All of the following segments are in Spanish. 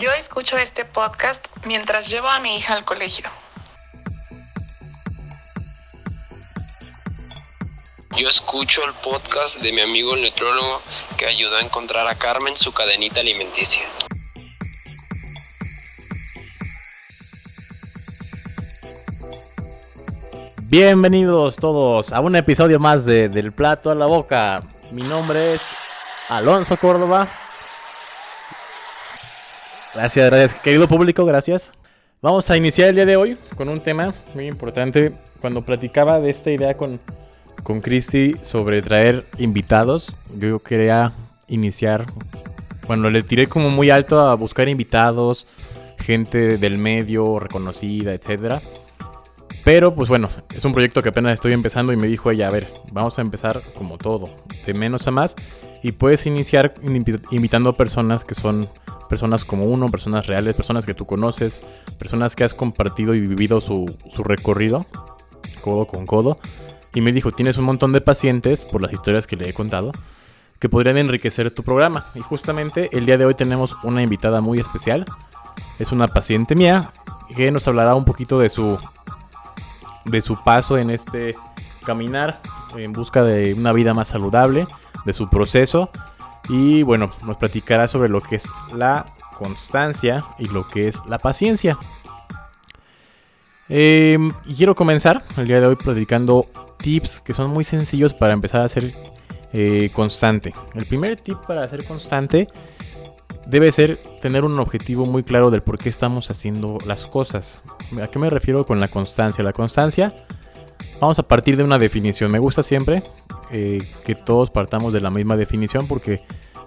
Yo escucho este podcast mientras llevo a mi hija al colegio. Yo escucho el podcast de mi amigo el nutrólogo que ayudó a encontrar a Carmen su cadenita alimenticia. Bienvenidos todos a un episodio más de Del Plato a la Boca. Mi nombre es Alonso Córdoba. Gracias, gracias, querido público, gracias. Vamos a iniciar el día de hoy con un tema muy importante. Cuando platicaba de esta idea con, con Christy sobre traer invitados, yo quería iniciar. Bueno, le tiré como muy alto a buscar invitados, gente del medio, reconocida, etcétera. Pero pues bueno, es un proyecto que apenas estoy empezando y me dijo ella, a ver, vamos a empezar como todo, de menos a más. Y puedes iniciar invitando personas que son personas como uno, personas reales, personas que tú conoces, personas que has compartido y vivido su, su recorrido, codo con codo. Y me dijo, tienes un montón de pacientes, por las historias que le he contado, que podrían enriquecer tu programa. Y justamente el día de hoy tenemos una invitada muy especial. Es una paciente mía que nos hablará un poquito de su, de su paso en este caminar en busca de una vida más saludable, de su proceso y bueno, nos platicará sobre lo que es la constancia y lo que es la paciencia. Em, y quiero comenzar el día de hoy platicando tips que son muy sencillos para empezar a ser eh, constante. El primer tip para ser constante debe ser tener un objetivo muy claro del por qué estamos haciendo las cosas. ¿A qué me refiero con la constancia? La constancia, vamos a partir de una definición. Me gusta siempre eh, que todos partamos de la misma definición porque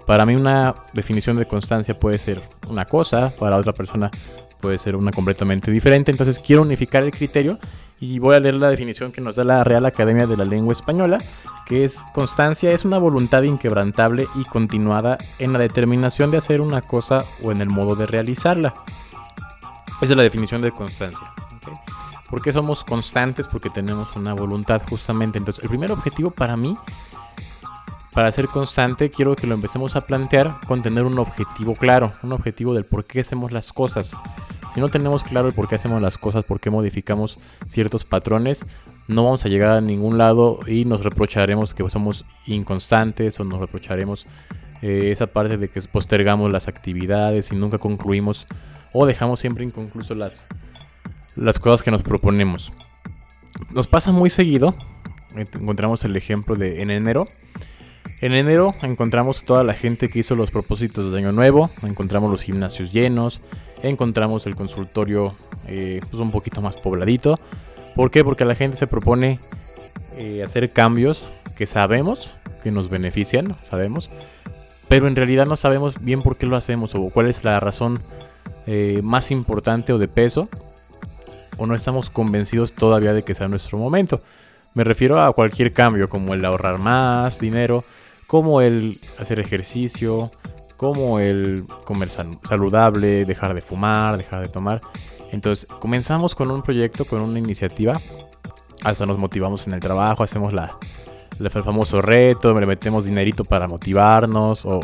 para mí una definición de constancia puede ser una cosa, para otra persona puede ser una completamente diferente. Entonces quiero unificar el criterio y voy a leer la definición que nos da la Real Academia de la Lengua Española, que es constancia es una voluntad inquebrantable y continuada en la determinación de hacer una cosa o en el modo de realizarla. Esa es la definición de constancia. ¿Por qué somos constantes? Porque tenemos una voluntad justamente. Entonces, el primer objetivo para mí, para ser constante, quiero que lo empecemos a plantear con tener un objetivo claro, un objetivo del por qué hacemos las cosas. Si no tenemos claro el por qué hacemos las cosas, por qué modificamos ciertos patrones, no vamos a llegar a ningún lado y nos reprocharemos que somos inconstantes o nos reprocharemos eh, esa parte de que postergamos las actividades y nunca concluimos o dejamos siempre inconcluso las, las cosas que nos proponemos. Nos pasa muy seguido, encontramos el ejemplo de en enero. En enero encontramos toda la gente que hizo los propósitos de año nuevo, encontramos los gimnasios llenos, encontramos el consultorio eh, pues un poquito más pobladito. ¿Por qué? Porque la gente se propone eh, hacer cambios que sabemos que nos benefician, sabemos, pero en realidad no sabemos bien por qué lo hacemos o cuál es la razón eh, más importante o de peso o no estamos convencidos todavía de que sea nuestro momento. Me refiero a cualquier cambio, como el ahorrar más dinero, como el hacer ejercicio, como el comer saludable, dejar de fumar, dejar de tomar. Entonces, comenzamos con un proyecto, con una iniciativa, hasta nos motivamos en el trabajo, hacemos la, el famoso reto, le metemos dinerito para motivarnos, o,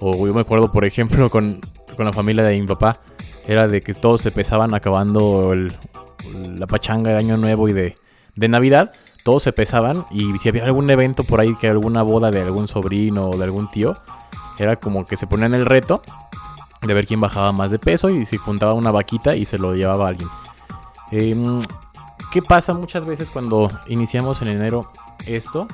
o yo me acuerdo, por ejemplo, con, con la familia de mi papá, era de que todos se pesaban acabando la pachanga de Año Nuevo y de, Navidad. Todos se pesaban y si había algún evento por ahí, que alguna boda de algún sobrino o de algún tío, era como que se ponían el reto de ver quién bajaba más de peso y si juntaba una vaquita y se lo llevaba a alguien. Em, ¿Qué pasa muchas veces cuando iniciamos en enero esto?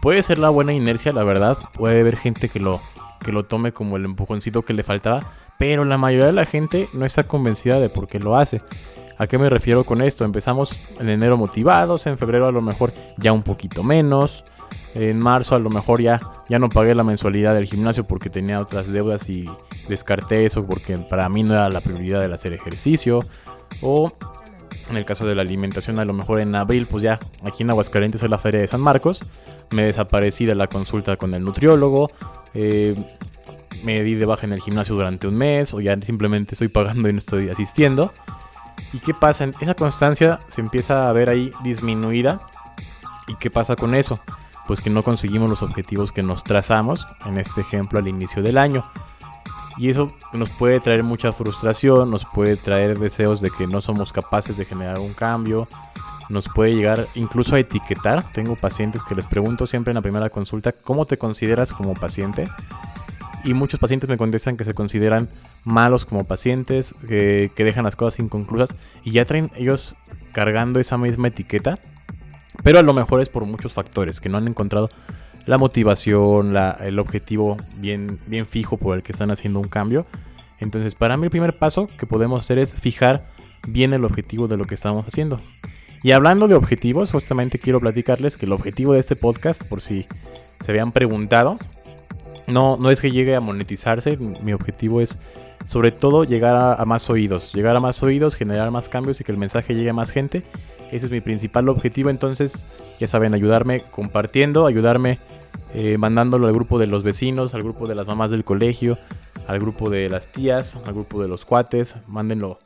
Puede ser la buena inercia, la verdad. Puede haber gente que lo, que lo tome como el empujoncito que le faltaba. Pero la mayoría de la gente no está convencida de por qué lo hace. ¿A qué me refiero con esto? Empezamos en enero motivados, en febrero a lo mejor ya un poquito menos. En marzo a lo mejor ya, ya no pagué la mensualidad del gimnasio porque tenía otras deudas y descarté eso porque para mí no era la prioridad el hacer ejercicio. O en el caso de la alimentación a lo mejor en abril pues ya aquí en Aguascalientes es la feria de San Marcos. Me desaparecí de la consulta con el nutriólogo. Eh, me di de baja en el gimnasio durante un mes o ya simplemente estoy pagando y no estoy asistiendo. ¿Y qué pasa? Esa constancia se empieza a ver ahí disminuida. ¿Y qué pasa con eso? Pues que no conseguimos los objetivos que nos trazamos, en este ejemplo al inicio del año. Y eso nos puede traer mucha frustración, nos puede traer deseos de que no somos capaces de generar un cambio, nos puede llegar incluso a etiquetar. Tengo pacientes que les pregunto siempre en la primera consulta, ¿cómo te consideras como paciente? Y muchos pacientes me contestan que se consideran malos como pacientes, que, dejan las cosas inconclusas y ya traen ellos cargando esa misma etiqueta. Pero a lo mejor es por muchos factores, que no han encontrado la motivación, el objetivo bien, bien fijo por el que están haciendo un cambio. Entonces, para mí el primer paso que podemos hacer es fijar bien el objetivo de lo que estamos haciendo. Y hablando de objetivos, justamente quiero platicarles que el objetivo de este podcast, por si se habían preguntado, no, no es que llegue a monetizarse, mi objetivo es sobre todo llegar a, más oídos, llegar a más oídos, generar más cambios y que el mensaje llegue a más gente. Ese es mi principal objetivo, entonces ya saben, ayudarme compartiendo, ayudarme eh, mandándolo al grupo de los vecinos, al grupo de las mamás del colegio, al grupo de las tías, al grupo de los cuates, mándenlo,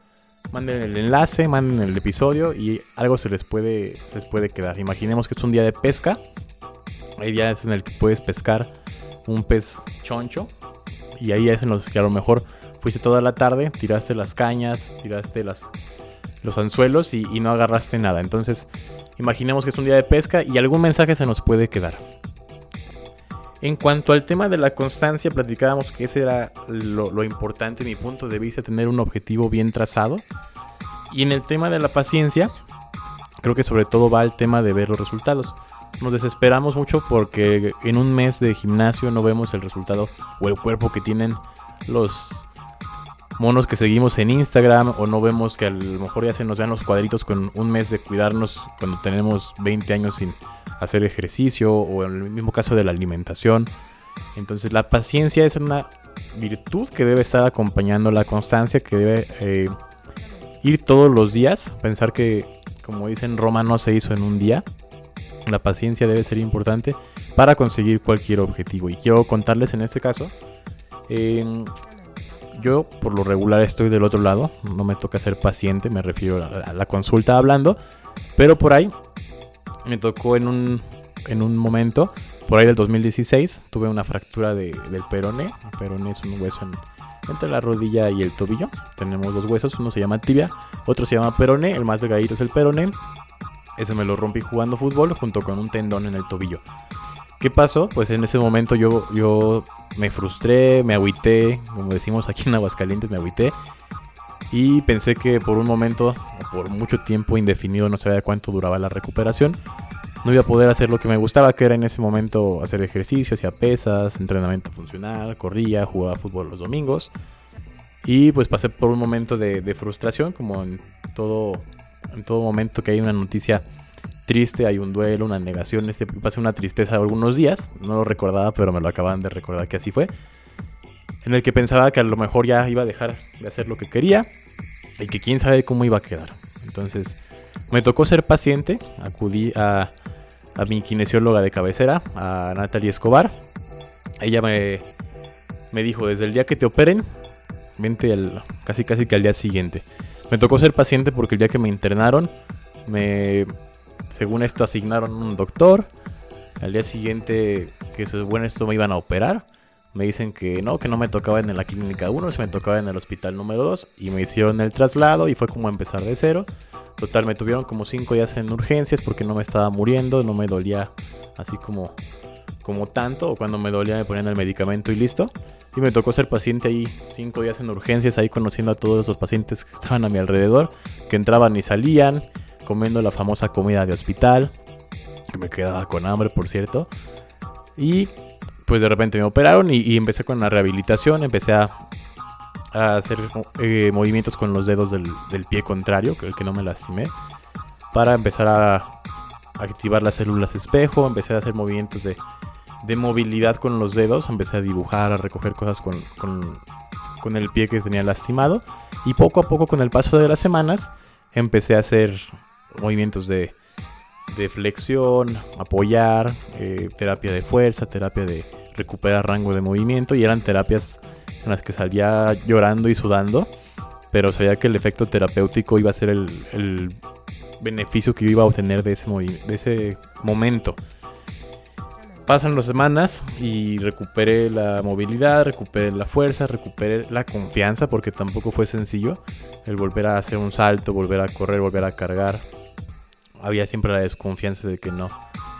manden el enlace, manden el episodio y algo se les puede, les puede quedar. Imaginemos que es un día de pesca, hay días en el que puedes pescar un pez choncho y ahí es en los que a lo mejor fuiste toda la tarde, tiraste las cañas, tiraste las, los anzuelos y no agarraste nada. Entonces, imaginemos que es un día de pesca y algún mensaje se nos puede quedar. En cuanto al tema de la constancia, platicábamos que ese era lo, importante, mi punto de vista, tener un objetivo bien trazado. Y en el tema de la paciencia, creo que sobre todo va el tema de ver los resultados. Nos desesperamos mucho porque en un mes de gimnasio no vemos el resultado o el cuerpo que tienen los monos que seguimos en Instagram o no vemos que a lo mejor ya se nos vean los cuadritos con un mes de cuidarnos cuando tenemos 20 años sin hacer ejercicio o en el mismo caso de la alimentación. Entonces la paciencia es una virtud que debe estar acompañando la constancia, que debe eh, ir todos los días. Pensar que, como dicen, Roma no se hizo en un día. La paciencia debe ser importante para conseguir cualquier objetivo. Y quiero contarles en este caso, yo por lo regular estoy del otro lado, no me toca ser paciente, me refiero a la consulta hablando, pero por ahí me tocó en un, en un momento, por ahí del 2016, tuve una fractura de, del perone. El perone es un hueso entre la rodilla y el tobillo. Tenemos dos huesos, uno se llama tibia, otro se llama perone, el más delgadito es el perone. Ese me lo rompí jugando fútbol junto con un tendón en el tobillo. ¿Qué pasó? Pues en ese momento yo, yo me frustré, me agüité, como decimos aquí en Aguascalientes, me agüité. Y pensé que por un momento, por mucho tiempo indefinido, no sabía cuánto duraba la recuperación, no iba a poder hacer lo que me gustaba, que era en ese momento hacer ejercicio, hacía pesas, entrenamiento funcional, corría, jugaba fútbol los domingos. Y pues pasé por un momento de, frustración, como en todo, en todo momento que hay una noticia triste, hay un duelo, una negación. Este, pasé una tristeza algunos días, no lo recordaba, pero me lo acaban de recordar que así fue. En el que pensaba que a lo mejor ya iba a dejar de hacer lo que quería y que quién sabe cómo iba a quedar. Entonces me tocó ser paciente, acudí a, mi kinesióloga de cabecera, a Natalie Escobar. Ella me, me dijo, desde el día que te operen, vente casi casi que al día siguiente. Me tocó ser paciente porque el día que me internaron, me, según esto asignaron un doctor. Al día siguiente, que bueno esto me iban a operar me dicen que no, que no me tocaba en la clínica 1, se me tocaba en el hospital número 2 y me hicieron el traslado y fue como empezar de cero. Total, me tuvieron como 5 días en urgencias porque no me estaba muriendo, no me dolía así como, como tanto, o cuando me dolía me ponían el medicamento y listo. Y me tocó ser paciente ahí 5 días en urgencias, ahí conociendo a todos los pacientes que estaban a mi alrededor, que entraban y salían, comiendo la famosa comida de hospital, que me quedaba con hambre, por cierto. Y pues de repente me operaron y, empecé con la rehabilitación, empecé a, hacer eh, movimientos con los dedos del, pie contrario, que que no me lastimé, para empezar a activar las células espejo, empecé a hacer movimientos de, movilidad con los dedos, empecé a dibujar, a recoger cosas con, con el pie que tenía lastimado y poco a poco con el paso de las semanas empecé a hacer movimientos de de flexión, apoyar, eh, terapia de fuerza, terapia de recuperar rango de movimiento y eran terapias en las que salía llorando y sudando, pero sabía que el efecto terapéutico iba a ser el, beneficio que yo iba a obtener de ese, de ese momento. Pasan las semanas y recuperé la movilidad, recuperé la fuerza, recuperé la confianza, porque tampoco fue sencillo el volver a hacer un salto, volver a correr, volver a cargar. Había siempre la desconfianza de que no,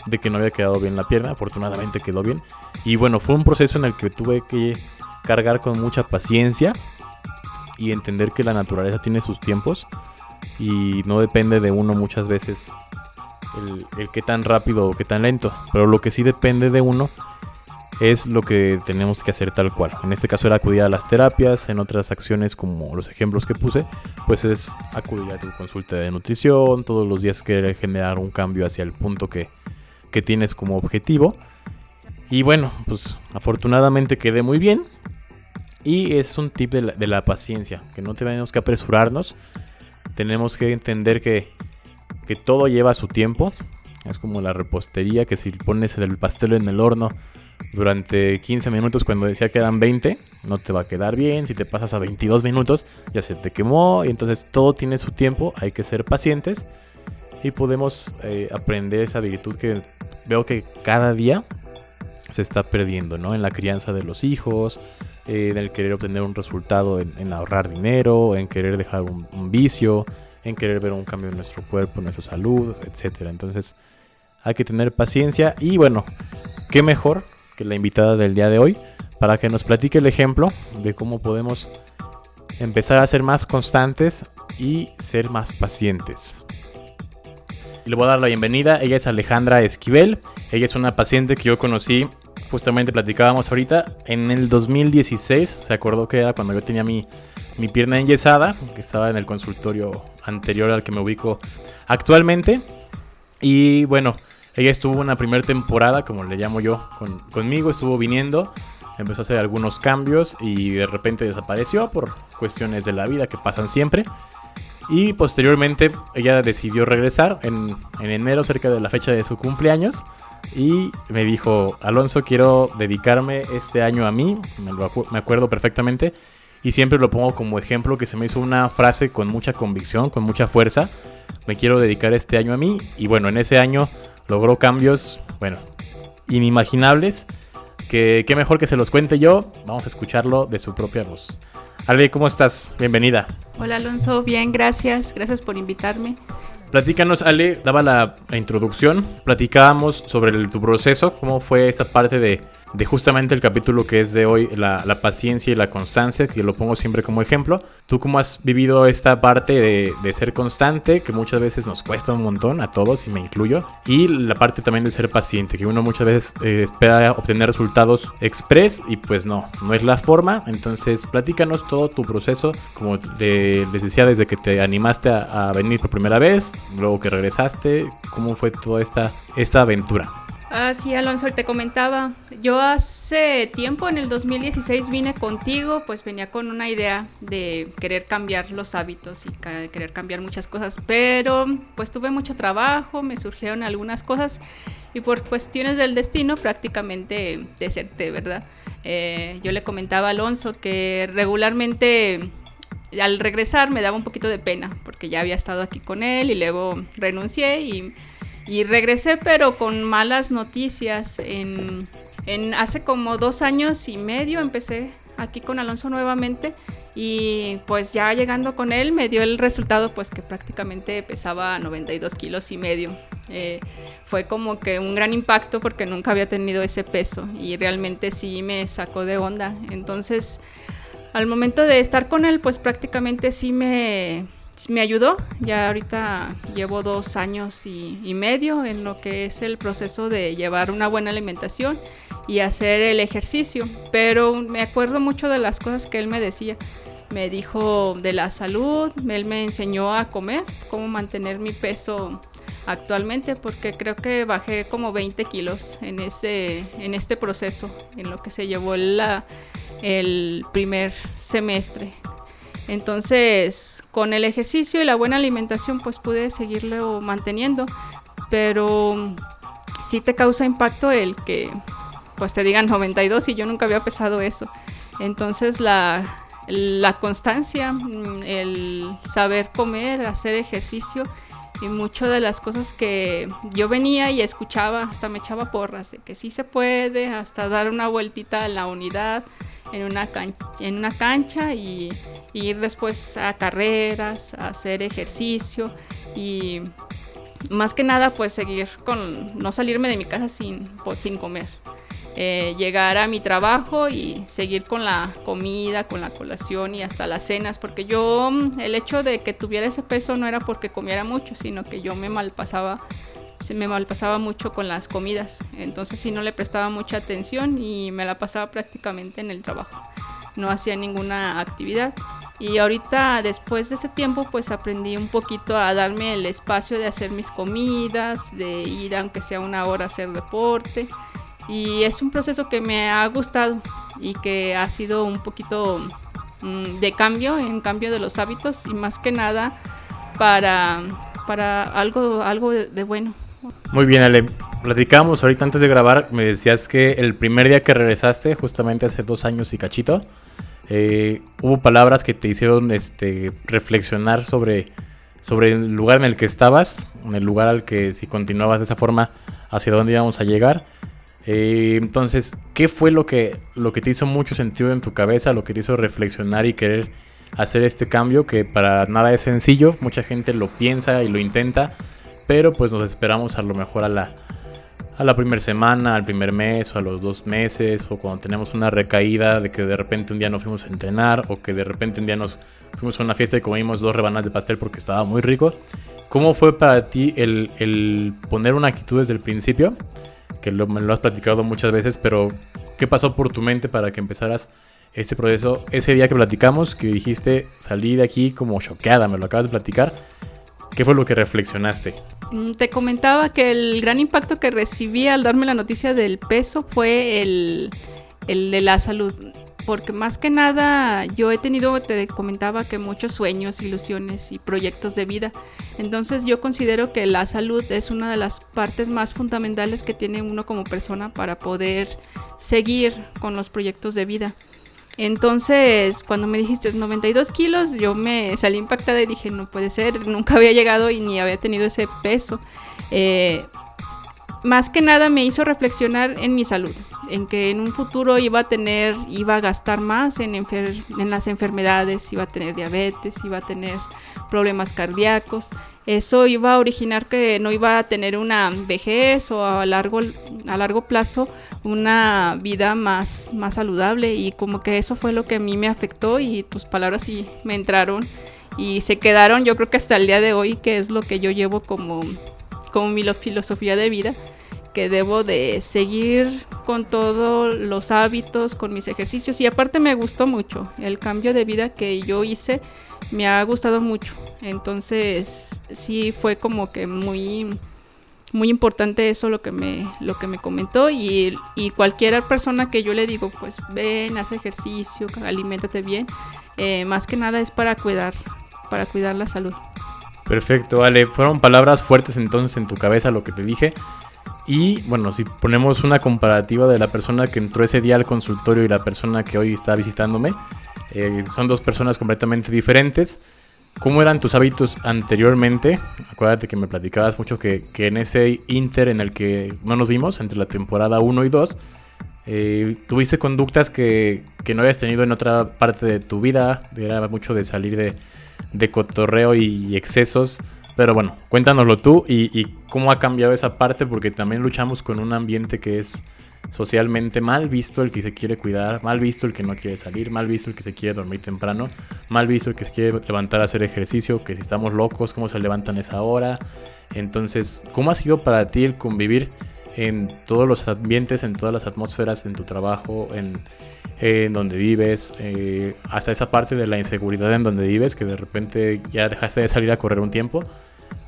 de que no había quedado bien la pierna. Afortunadamente quedó bien. Y bueno, fue un proceso en el que tuve que cargar con mucha paciencia y entender que la naturaleza tiene sus tiempos y no depende de uno muchas veces el, qué tan rápido o qué tan lento. Pero lo que sí depende de uno es lo que tenemos que hacer tal cual. En este caso era acudir a las terapias, en otras acciones como los ejemplos que puse, pues es acudir a tu consulta de nutrición, todos los días querer generar un cambio hacia el punto que, que tienes como objetivo. Y bueno, pues afortunadamente quedé muy bien. Y es un tip de la, de la paciencia, que no tenemos que apresurarnos. Tenemos que entender que, que todo lleva su tiempo. Es como la repostería, que si pones el pastel en el horno durante 15 minutos cuando decía que eran 20, no te va a quedar bien. Si te pasas a 22 minutos, ya se te quemó. Y entonces todo tiene su tiempo, hay que ser pacientes. Y podemos eh, aprender esa virtud que veo que cada día se está perdiendo, ¿no? En la crianza de los hijos, eh, en el querer obtener un resultado, en, ahorrar dinero, en querer dejar un, vicio, en querer ver un cambio en nuestro cuerpo, en nuestra salud, etc. Entonces hay que tener paciencia y bueno, qué mejor que la invitada del día de hoy para que nos platique el ejemplo de cómo podemos empezar a ser más constantes y ser más pacientes. Y le voy a dar la bienvenida, ella es Alejandra Esquivel, ella es una paciente que yo conocí justamente platicábamos ahorita, en el 2016, se acordó que era cuando yo tenía mi, mi pierna enyesada, que estaba en el consultorio anterior al que me ubico actualmente. Y bueno, ella estuvo una primera temporada, como le llamo yo, con, conmigo, estuvo viniendo, empezó a hacer algunos cambios y de repente desapareció por cuestiones de la vida que pasan siempre. Y posteriormente ella decidió regresar en, en enero, cerca de la fecha de su cumpleaños y me dijo, Alonso, quiero dedicarme este año a mí, me, lo me acuerdo perfectamente, y siempre lo pongo como ejemplo que se me hizo una frase con mucha convicción, con mucha fuerza, me quiero dedicar este año a mí, y bueno, en ese año logró cambios, bueno, inimaginables, que qué mejor que se los cuente yo, vamos a escucharlo de su propia voz. Ale, ¿cómo estás? Bienvenida. Hola Alonso, bien, gracias, gracias por invitarme. Platícanos, Ale, daba la, introducción, platicábamos sobre el, tu proceso, cómo fue esta parte de, de justamente el capítulo que es de hoy, la, la, paciencia y la constancia, que lo pongo siempre como ejemplo. ¿Tú cómo has vivido esta parte de, de, ser constante, que muchas veces nos cuesta un montón a todos, y me incluyo? Y la parte también de ser paciente, que uno muchas veces eh, espera obtener resultados express y pues no, no es la forma. Entonces, platícanos todo tu proceso, como de, les decía, desde que te animaste a, a venir por primera vez, luego que regresaste, cómo fue toda esta, esta aventura. Ah, sí, Alonso, te comentaba. Yo hace tiempo, en el 2016, vine contigo, pues venía con una idea de querer cambiar los hábitos y querer cambiar muchas cosas, pero pues tuve mucho trabajo, me surgieron algunas cosas y por cuestiones del destino prácticamente deserté, ¿verdad? Eh, yo le comentaba a Alonso que regularmente al regresar me daba un poquito de pena porque ya había estado aquí con él y luego renuncié y y regresé, pero con malas noticias. En, hace como dos años y medio empecé aquí con Alonso nuevamente. Y pues ya llegando con él me dio el resultado pues que prácticamente pesaba 92 kilos y medio. Eh, fue como que un gran impacto porque nunca había tenido ese peso y realmente sí me sacó de onda. Entonces al momento de estar con él pues prácticamente sí me, me ayudó. Ya ahorita llevo dos años y, medio en lo que es el proceso de llevar una buena alimentación y hacer el ejercicio. Pero me acuerdo mucho de las cosas que él me decía. Me dijo de la salud, él me enseñó a comer, cómo mantener mi peso actualmente, porque creo que bajé como 20 kilos en, ese, en este proceso, en lo que se llevó la, el primer semestre. Entonces, con el ejercicio y la buena alimentación, pues pude seguirlo manteniendo. Pero sí te causa impacto el que, pues te digan 92 y yo nunca había pesado eso. Entonces, la, la constancia, el saber comer, hacer ejercicio y muchas de las cosas que yo venía y escuchaba, hasta me echaba porras de que sí se puede, hasta dar una vueltita a la unidad en una cancha, en una cancha y, ir después a carreras, a hacer ejercicio y más que nada pues seguir con no salirme de mi casa sin, pues, sin comer. Eh, llegar a mi trabajo y seguir con la comida, con la colación y hasta las cenas, porque yo el hecho de que tuviera ese peso no era porque comiera mucho, sino que yo me malpasaba, se me malpasaba mucho con las comidas, entonces sí no le prestaba mucha atención y me la pasaba prácticamente en el trabajo, no hacía ninguna actividad. Y ahorita, después de ese tiempo, pues aprendí un poquito a darme el espacio de hacer mis comidas, de ir aunque sea una hora a hacer deporte. Y es un proceso que me ha gustado y que ha sido un poquito mm, de cambio, en cambio de los hábitos y más que nada para, para algo, algo de, bueno. Muy bien, Ale. Platicamos ahorita antes de grabar, me decías que el primer día que regresaste, justamente hace dos años y cachito, eh, hubo palabras que te hicieron este, reflexionar sobre, sobre el lugar en el que estabas, en el lugar al que si continuabas de esa forma, hacia dónde íbamos a llegar. Eh, entonces, ¿qué fue lo que, lo que te hizo mucho sentido en tu cabeza, lo que te hizo reflexionar y querer hacer este cambio que para nada es sencillo? Mucha gente lo piensa y lo intenta, pero pues nos esperamos a lo mejor a la, a la primera semana, al primer mes o a los dos meses o cuando tenemos una recaída de que de repente un día nos fuimos a entrenar o que de repente un día nos fuimos a una fiesta y comimos dos rebanadas de pastel porque estaba muy rico. ¿Cómo fue para ti el, el poner una actitud desde el principio? que lo, me lo has platicado muchas veces, pero ¿qué pasó por tu mente para que empezaras este proceso? Ese día que platicamos, que dijiste, salí de aquí como choqueada, me lo acabas de platicar. ¿Qué fue lo que reflexionaste? Mm, te comentaba que el gran impacto que recibí al darme la noticia del peso fue el, el de la salud porque más que nada yo he tenido, te comentaba que muchos sueños, ilusiones y proyectos de vida. Entonces yo considero que la salud es una de las partes más fundamentales que tiene uno como persona para poder seguir con los proyectos de vida. Entonces, cuando me dijiste 92 kilos, yo me salí impactada y dije, no puede ser, nunca había llegado y ni había tenido ese peso. Eh, más que nada me hizo reflexionar en mi salud, en que en un futuro iba a tener, iba a gastar más en, en las enfermedades, iba a tener diabetes, iba a tener problemas cardíacos. Eso iba a originar que no iba a tener una vejez o a largo, a largo plazo una vida más, más saludable. Y como que eso fue lo que a mí me afectó y tus palabras sí me entraron y se quedaron yo creo que hasta el día de hoy que es lo que yo llevo como, como mi filosofía de vida que debo de seguir con todos los hábitos, con mis ejercicios. Y aparte me gustó mucho el cambio de vida que yo hice, me ha gustado mucho. Entonces sí fue como que muy muy importante eso lo que me lo que me comentó. Y, y cualquier persona que yo le digo pues ven haz ejercicio aliméntate bien eh, más que nada es para cuidar para cuidar la salud. Perfecto Ale. Fueron palabras fuertes entonces en tu cabeza lo que te dije y bueno, si ponemos una comparativa de la persona que entró ese día al consultorio y la persona que hoy está visitándome, eh, son dos personas completamente diferentes. ¿Cómo eran tus hábitos anteriormente? Acuérdate que me platicabas mucho que, en ese inter en el que no nos vimos, entre la temporada 1 y 2, eh, tuviste conductas que, no habías tenido en otra parte de tu vida. Era mucho de salir de, de cotorreo y excesos. Pero bueno, cuéntanoslo tú y, cómo ha cambiado esa parte, porque también luchamos con un ambiente que es socialmente mal visto el que se quiere cuidar, mal visto el que no quiere salir, mal visto el que se quiere dormir temprano, mal visto el que se quiere levantar a hacer ejercicio, que si estamos locos, cómo se levantan esa hora. Entonces, ¿cómo ha sido para ti el convivir en todos los ambientes, en todas las atmósferas, en tu trabajo, en, donde vives, eh, hasta esa parte de la inseguridad en donde vives, que de repente ya dejaste de salir a correr un tiempo?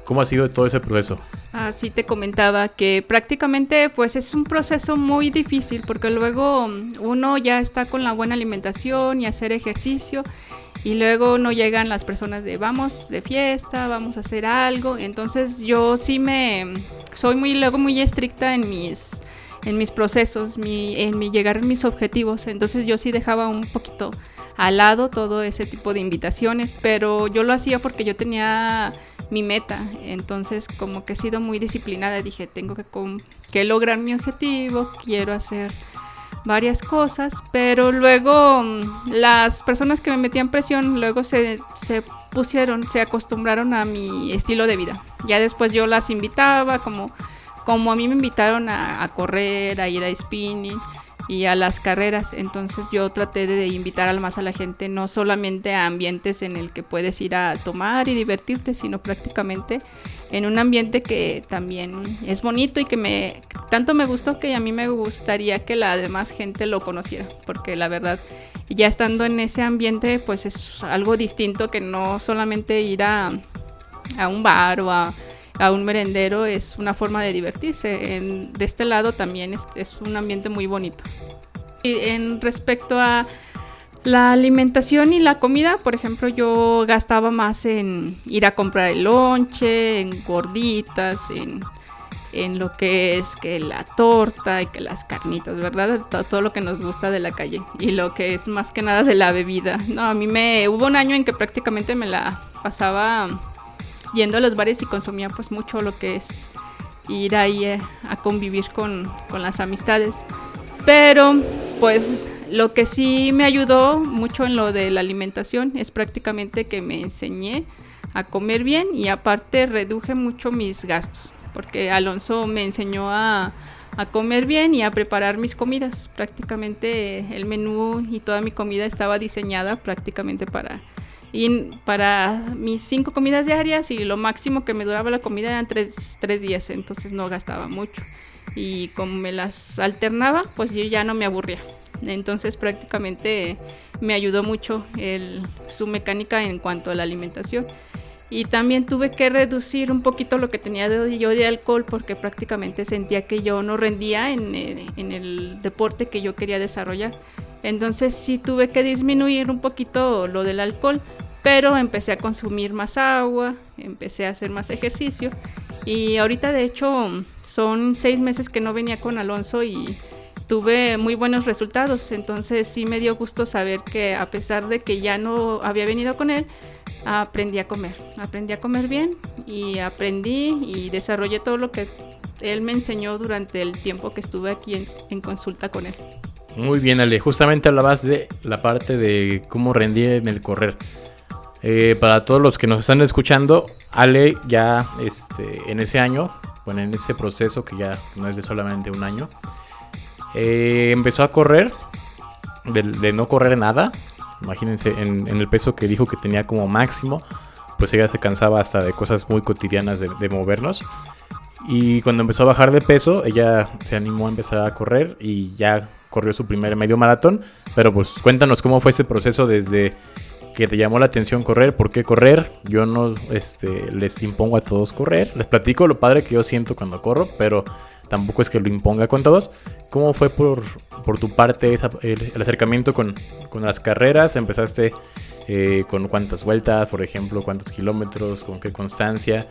¿Cómo ha sido todo ese proceso? Así te comentaba que prácticamente pues es un proceso muy difícil porque luego uno ya está con la buena alimentación y hacer ejercicio y luego no llegan las personas de vamos de fiesta, vamos a hacer algo. Entonces yo sí me soy muy luego muy estricta en mis en mis procesos, mi, en mi llegar a mis objetivos. Entonces yo sí dejaba un poquito al lado todo ese tipo de invitaciones, pero yo lo hacía porque yo tenía mi meta. Entonces como que he sido muy disciplinada, dije, tengo que, que lograr mi objetivo, quiero hacer varias cosas, pero luego mm, las personas que me metían presión luego se, se pusieron, se acostumbraron a mi estilo de vida. Ya después yo las invitaba, como, como a mí me invitaron a, a correr, a ir a spinning y a las carreras. Entonces yo traté de invitar al más a la gente, no solamente a ambientes en el que puedes ir a tomar y divertirte, sino prácticamente en un ambiente que también es bonito y que me tanto me gustó que a mí me gustaría que la demás gente lo conociera, porque la verdad ya estando en ese ambiente pues es algo distinto que no solamente ir a, a un bar o a a un merendero es una forma de divertirse. En, de este lado también es, es, un ambiente muy bonito. Y en respecto a la alimentación y la comida, por ejemplo, yo gastaba más en ir a comprar el lonche, en gorditas, en, en lo que es que la torta y que las carnitas, ¿verdad? Todo, lo que nos gusta de la calle y lo que es más que nada de la bebida. No, a mí me hubo un año en que prácticamente me la pasaba yendo a los bares y consumía pues mucho lo que es ir ahí eh, a convivir con, con las amistades. Pero pues lo que sí me ayudó mucho en lo de la alimentación es prácticamente que me enseñé a comer bien y aparte reduje mucho mis gastos, porque Alonso me enseñó a, comer bien y a preparar mis comidas. Prácticamente el menú y toda mi comida estaba diseñada prácticamente para y para mis cinco comidas diarias y lo máximo que me duraba la comida eran tres, días, entonces no gastaba mucho. Y como me las alternaba, pues yo ya no me aburría. Entonces prácticamente me ayudó mucho su mecánica en cuanto a la alimentación. Y también tuve que reducir un poquito lo que tenía de, yo de alcohol porque prácticamente sentía que yo no rendía en, en el deporte que yo quería desarrollar. Entonces sí tuve que disminuir un poquito lo del alcohol pero empecé a consumir más agua, empecé a hacer más ejercicio y ahorita de hecho son seis meses que no venía con Alonso y tuve muy buenos resultados, entonces sí me dio gusto saber que a pesar de que ya no había venido con él, aprendí a comer, aprendí a comer bien y aprendí y desarrollé todo lo que él me enseñó durante el tiempo que estuve aquí en, en consulta con él. Muy bien, Ale. Justamente hablabas de la parte de cómo rendí en el correr. Eh, para todos los que nos están escuchando, Ale ya este, en ese año, bueno, en ese proceso que ya no es de solamente un año, eh, empezó a correr, de, no correr nada. Imagínense, en, el peso que dijo que tenía como máximo, pues ella se cansaba hasta de cosas muy cotidianas de, movernos. Y cuando empezó a bajar de peso, ella se animó a empezar a correr y ya corrió su primer medio maratón. Pero pues cuéntanos cómo fue ese proceso desde que te llamó la atención correr, ¿por qué correr? Yo no este, les impongo a todos correr, les platico lo padre que yo siento cuando corro, pero tampoco es que lo imponga con todos. ¿Cómo fue por, por tu parte el, acercamiento con, con, las carreras? ¿Empezaste eh, con cuántas vueltas, por ejemplo, cuántos kilómetros, con qué constancia?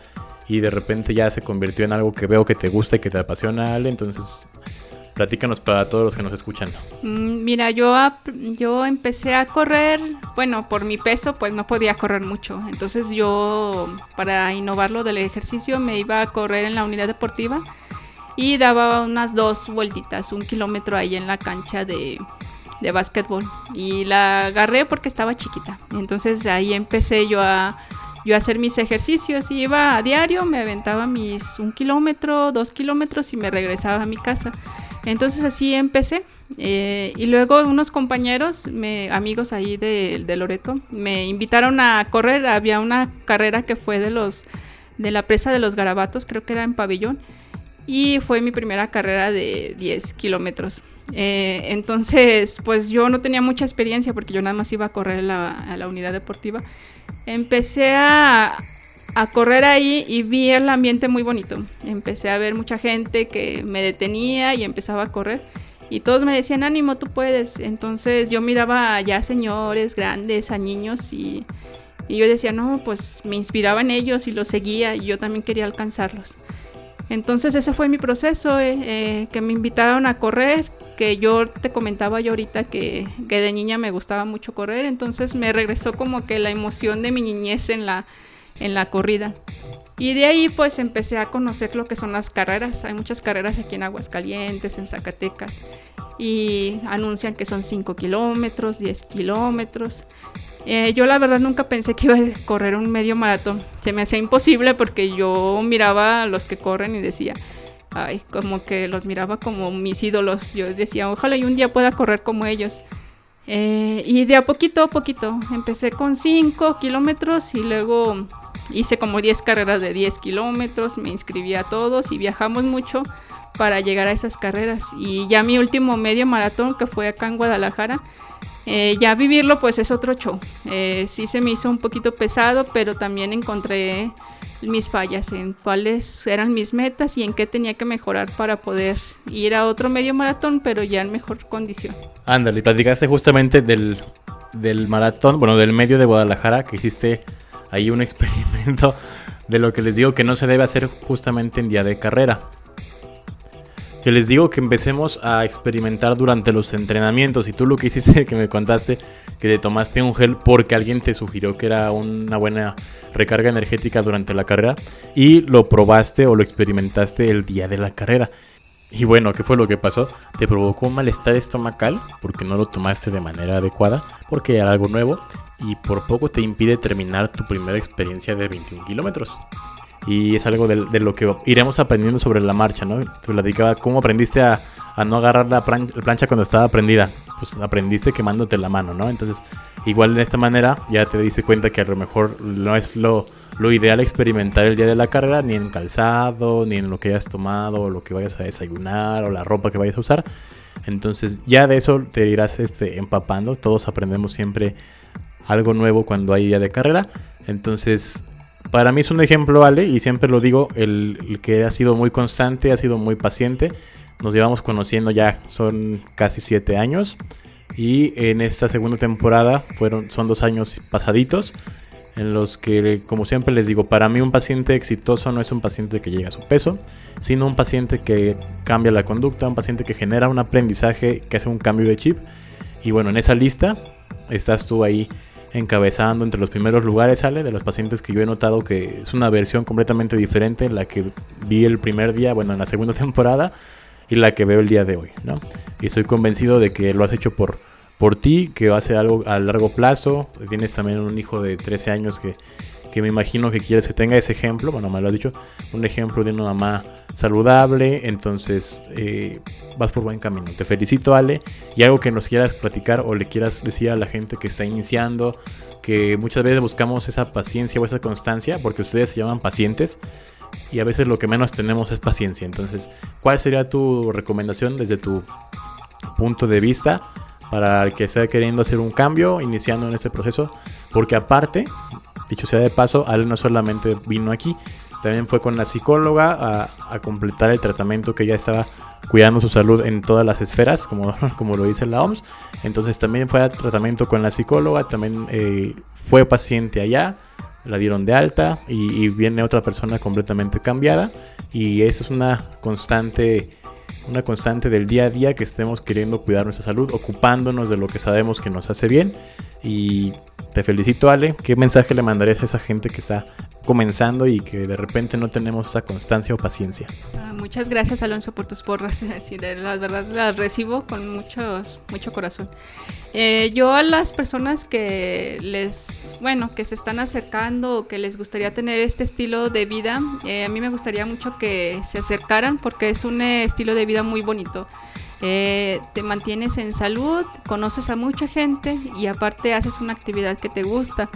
Y de repente ya se convirtió en algo que veo que te gusta y que te apasiona, Ale. Entonces, Platícanos para todos los que nos escuchan. Mm, mira, yo, yo empecé a correr, bueno, por mi peso pues no podía correr mucho. Entonces yo, para innovar lo del ejercicio, me iba a correr en la unidad deportiva y daba unas dos vueltitas, un kilómetro ahí en la cancha de, de básquetbol. Y la agarré porque estaba chiquita. Entonces ahí empecé yo a yo a hacer mis ejercicios. Y iba a diario, me aventaba mis un kilómetro, dos kilómetros y me regresaba a mi casa. Entonces así empecé. Eh, y luego unos compañeros, me, amigos ahí de, de, Loreto, me invitaron a correr. Había una carrera que fue de los de la presa de los garabatos, creo que era en pabellón. Y fue mi primera carrera de 10 kilómetros. Eh, entonces, pues yo no tenía mucha experiencia porque yo nada más iba a correr a la unidad deportiva. Empecé a, a correr ahí y vi el ambiente muy bonito. Empecé a ver mucha gente que me detenía y empezaba a correr. Y todos me decían, ánimo, tú puedes. Entonces yo miraba ya señores grandes, a niños y, y yo decía, no, pues me inspiraba en ellos y los seguía y yo también quería alcanzarlos. Entonces ese fue mi proceso, eh, eh, que me invitaron a correr, que yo te comentaba yo ahorita que, de niña me gustaba mucho correr, entonces me regresó como que la emoción de mi niñez en la, en la corrida. Y de ahí pues empecé a conocer lo que son las carreras. Hay muchas carreras aquí en Aguascalientes, en Zacatecas. Y anuncian que son 5 kilómetros, 10 kilómetros. Eh, yo la verdad nunca pensé que iba a correr un medio maratón. Se me hacía imposible porque yo miraba a los que corren y decía, ay, como que los miraba como mis ídolos. Yo decía, ojalá y un día pueda correr como ellos. Eh, y de a poquito a poquito, empecé con 5 kilómetros y luego hice como 10 carreras de 10 kilómetros, me inscribí a todos y viajamos mucho para llegar a esas carreras. Y ya mi último medio maratón, que fue acá en Guadalajara, eh, ya vivirlo pues es otro show. Eh, sí se me hizo un poquito pesado, pero también encontré mis fallas, en cuáles eran mis metas y en qué tenía que mejorar para poder ir a otro medio maratón, pero ya en mejor condición. Ándale, platicaste justamente del, del maratón, bueno, del medio de Guadalajara, que hiciste ahí un experimento de lo que les digo que no se debe hacer justamente en día de carrera. Que les digo que empecemos a experimentar durante los entrenamientos. Y tú lo que hiciste, que me contaste, que te tomaste un gel porque alguien te sugirió que era una buena recarga energética durante la carrera. Y lo probaste o lo experimentaste el día de la carrera. Y bueno, ¿qué fue lo que pasó? Te provocó un malestar estomacal porque no lo tomaste de manera adecuada, porque era algo nuevo y por poco te impide terminar tu primera experiencia de 21 kilómetros. Y es algo de, lo que iremos aprendiendo sobre la marcha, ¿no? Te platicaba cómo aprendiste a, no agarrar la plancha cuando estaba prendida. Pues aprendiste quemándote la mano, ¿no? Entonces, igual de esta manera ya te diste cuenta que a lo mejor no es lo, lo ideal experimentar el día de la carrera, ni en calzado, ni en lo que hayas tomado, o lo que vayas a desayunar, o la ropa que vayas a usar. Entonces, ya de eso te irás este, empapando. Todos aprendemos siempre algo nuevo cuando hay día de carrera. Entonces, para mí es un ejemplo, Ale, y siempre lo digo, el, que ha sido muy constante, ha sido muy paciente. Nos llevamos conociendo ya, son casi siete años. Y en esta segunda temporada fueron, son dos años pasaditos en los que, como siempre les digo, para mí un paciente exitoso no es un paciente que llega a su peso, sino un paciente que cambia la conducta, un paciente que genera un aprendizaje, que hace un cambio de chip. Y bueno, en esa lista estás tú ahí encabezando entre los primeros lugares, sale de los pacientes que yo he notado que es una versión completamente diferente, la que vi el primer día, bueno, en la segunda temporada, y la que veo el día de hoy, ¿no? Y estoy convencido de que lo has hecho por, por ti, que va a ser algo a largo plazo. Tienes también un hijo de 13 años que, que me imagino que quieres que tenga ese ejemplo, bueno, me lo has dicho, un ejemplo de una mamá saludable, entonces eh, vas por buen camino. Te felicito, Ale, y algo que nos quieras platicar o le quieras decir a la gente que está iniciando, que muchas veces buscamos esa paciencia o esa constancia, porque ustedes se llaman pacientes, y a veces lo que menos tenemos es paciencia. Entonces, ¿cuál sería tu recomendación desde tu punto de vista para el que esté queriendo hacer un cambio, iniciando en este proceso? Porque aparte, dicho sea de paso, Ale no solamente vino aquí, también fue con la psicóloga a, completar el tratamiento que ya estaba cuidando su salud en todas las esferas, como, como lo dice la OMS. Entonces también fue a tratamiento con la psicóloga, también eh, fue paciente allá, la dieron de alta y, y, viene otra persona completamente cambiada. Y esa es una constante, una constante del día a día que estemos queriendo cuidar nuestra salud, ocupándonos de lo que sabemos que nos hace bien. Y te felicito, Ale. ¿Qué mensaje le mandarías a esa gente que está comenzando y que de repente no tenemos esa constancia o paciencia? Ah, muchas gracias, Alonso, por tus porras. Sí, de la verdad las recibo con muchos, mucho corazón. Eh, yo a las personas que les, bueno, que se están acercando o que les gustaría tener este estilo de vida, eh, a mí me gustaría mucho que se acercaran porque es un eh, estilo de vida muy bonito. Eh, te mantienes en salud, conoces a mucha gente y aparte haces una actividad que te gusta.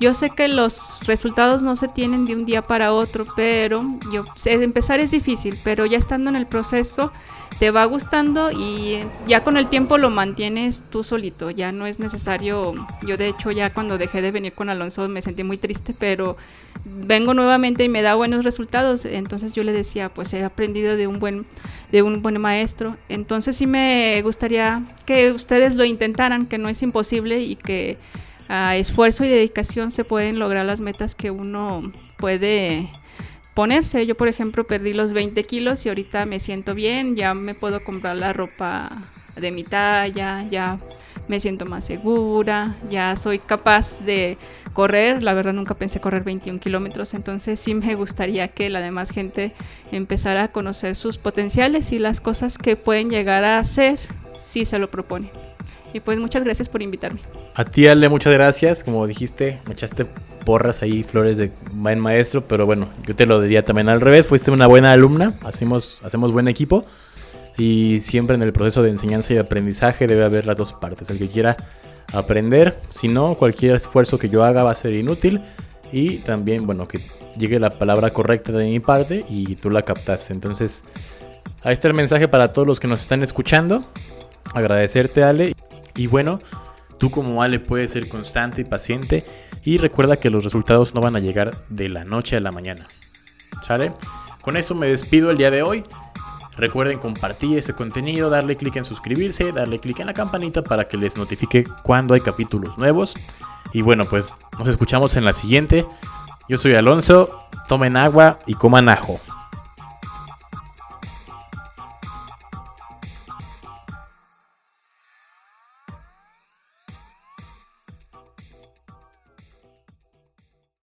Yo sé que los resultados no se tienen de un día para otro, pero yo empezar es difícil, pero ya estando en el proceso te va gustando y ya con el tiempo lo mantienes tú solito, ya no es necesario, yo de hecho ya cuando dejé de venir con Alonso me sentí muy triste, pero vengo nuevamente y me da buenos resultados, entonces yo le decía, pues he aprendido de un buen de un buen maestro, entonces sí me gustaría que ustedes lo intentaran, que no es imposible y que a esfuerzo y dedicación se pueden lograr las metas que uno puede ponerse. Yo, por ejemplo, perdí los 20 kilos y ahorita me siento bien, ya me puedo comprar la ropa de mi talla, ya me siento más segura, ya soy capaz de correr, la verdad nunca pensé correr 21 kilómetros, entonces sí me gustaría que la demás gente empezara a conocer sus potenciales y las cosas que pueden llegar a hacer si se lo propone. Y pues muchas gracias por invitarme. A ti, Ale, muchas gracias. Como dijiste, me echaste porras ahí, flores de buen maestro, pero bueno, yo te lo diría también al revés. Fuiste una buena alumna, hacemos, hacemos buen equipo. Y siempre en el proceso de enseñanza y aprendizaje debe haber las dos partes. El que quiera aprender, si no, cualquier esfuerzo que yo haga va a ser inútil. Y también, bueno, que llegue la palabra correcta de mi parte y tú la captaste. Entonces, ahí está el mensaje para todos los que nos están escuchando. Agradecerte, Ale. Y bueno, tú como Ale puedes ser constante y paciente. Y recuerda que los resultados no van a llegar de la noche a la mañana. ¿Sale? Con eso me despido el día de hoy. Recuerden compartir este contenido, darle clic en suscribirse, darle clic en la campanita para que les notifique cuando hay capítulos nuevos. Y bueno, pues nos escuchamos en la siguiente. Yo soy Alonso, tomen agua y coman ajo.